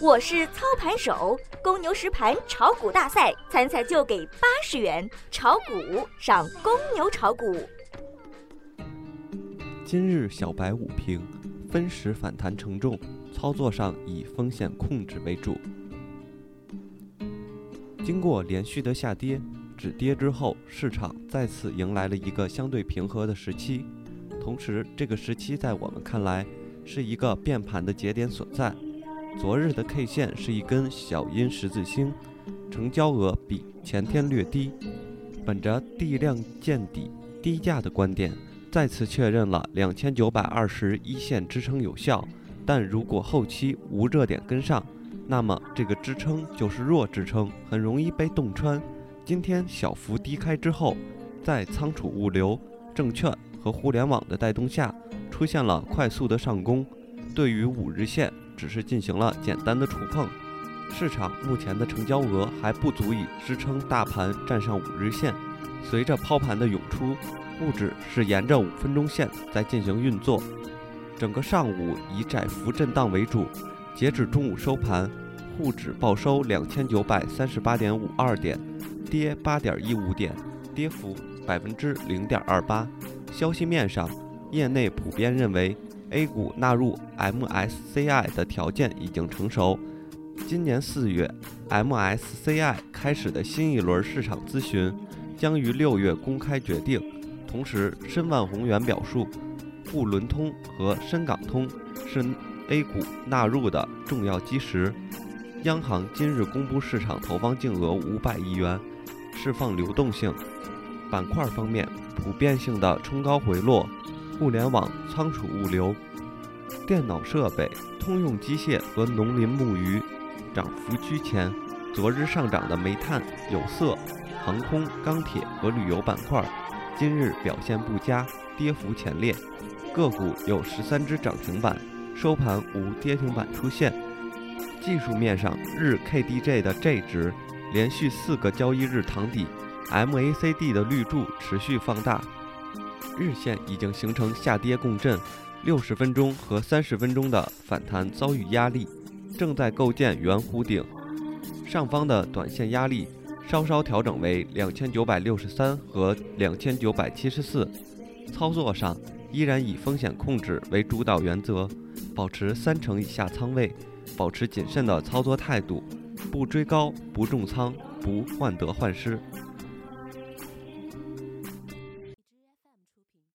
我是操盘手，公牛实盘炒股大赛参赛就给八十元，炒股上公牛炒股。今日小白午评，分时反弹承重，操作上以风险控制为主。经过连续的下跌、止跌之后，市场再次迎来了一个相对平和的时期。同时，这个时期在我们看来是一个变盘的节点所在。昨日的 K 线是一根小阴十字星，成交额比前天略低。本着地量见底、低价的观点，再次确认了两千九百二十一线支撑有效。但如果后期无热点跟上，那么这个支撑就是弱支撑，很容易被洞穿。今天小幅低开之后，在仓储物流、证券和互联网的带动下，出现了快速的上攻。对于五日线。只是进行了简单的触碰，市场目前的成交额还不足以支撑大盘站上五日线。随着抛盘的涌出，沪指是沿着五分钟线在进行运作。整个上午以窄幅震荡为主，截止中午收盘，沪指报收两千九百三十八点五二点，跌八点一五点，跌幅百分之零点二八。消息面上，业内普遍认为。A 股纳入 MSCI 的条件已经成熟。今年四月，MSCI 开始的新一轮市场咨询将于六月公开决定。同时，申万宏源表述，沪伦通和深港通是 A 股纳入的重要基石。央行今日公布市场投放净额五百亿元，释放流动性。板块方面，普遍性的冲高回落。互联网、仓储物流、电脑设备、通用机械和农林牧渔涨幅居前。昨日上涨的煤炭、有色、航空、钢铁和旅游板块，今日表现不佳，跌幅前列。个股有十三只涨停板，收盘无跌停板出现。技术面上，日 KDJ 的 J 值连续四个交易日躺底，MACD 的绿柱持续放大。日线已经形成下跌共振，六十分钟和三十分钟的反弹遭遇压力，正在构建圆弧顶。上方的短线压力稍稍调整为两千九百六十三和两千九百七十四。操作上依然以风险控制为主导原则，保持三成以下仓位，保持谨慎的操作态度，不追高，不重仓，不患得患失。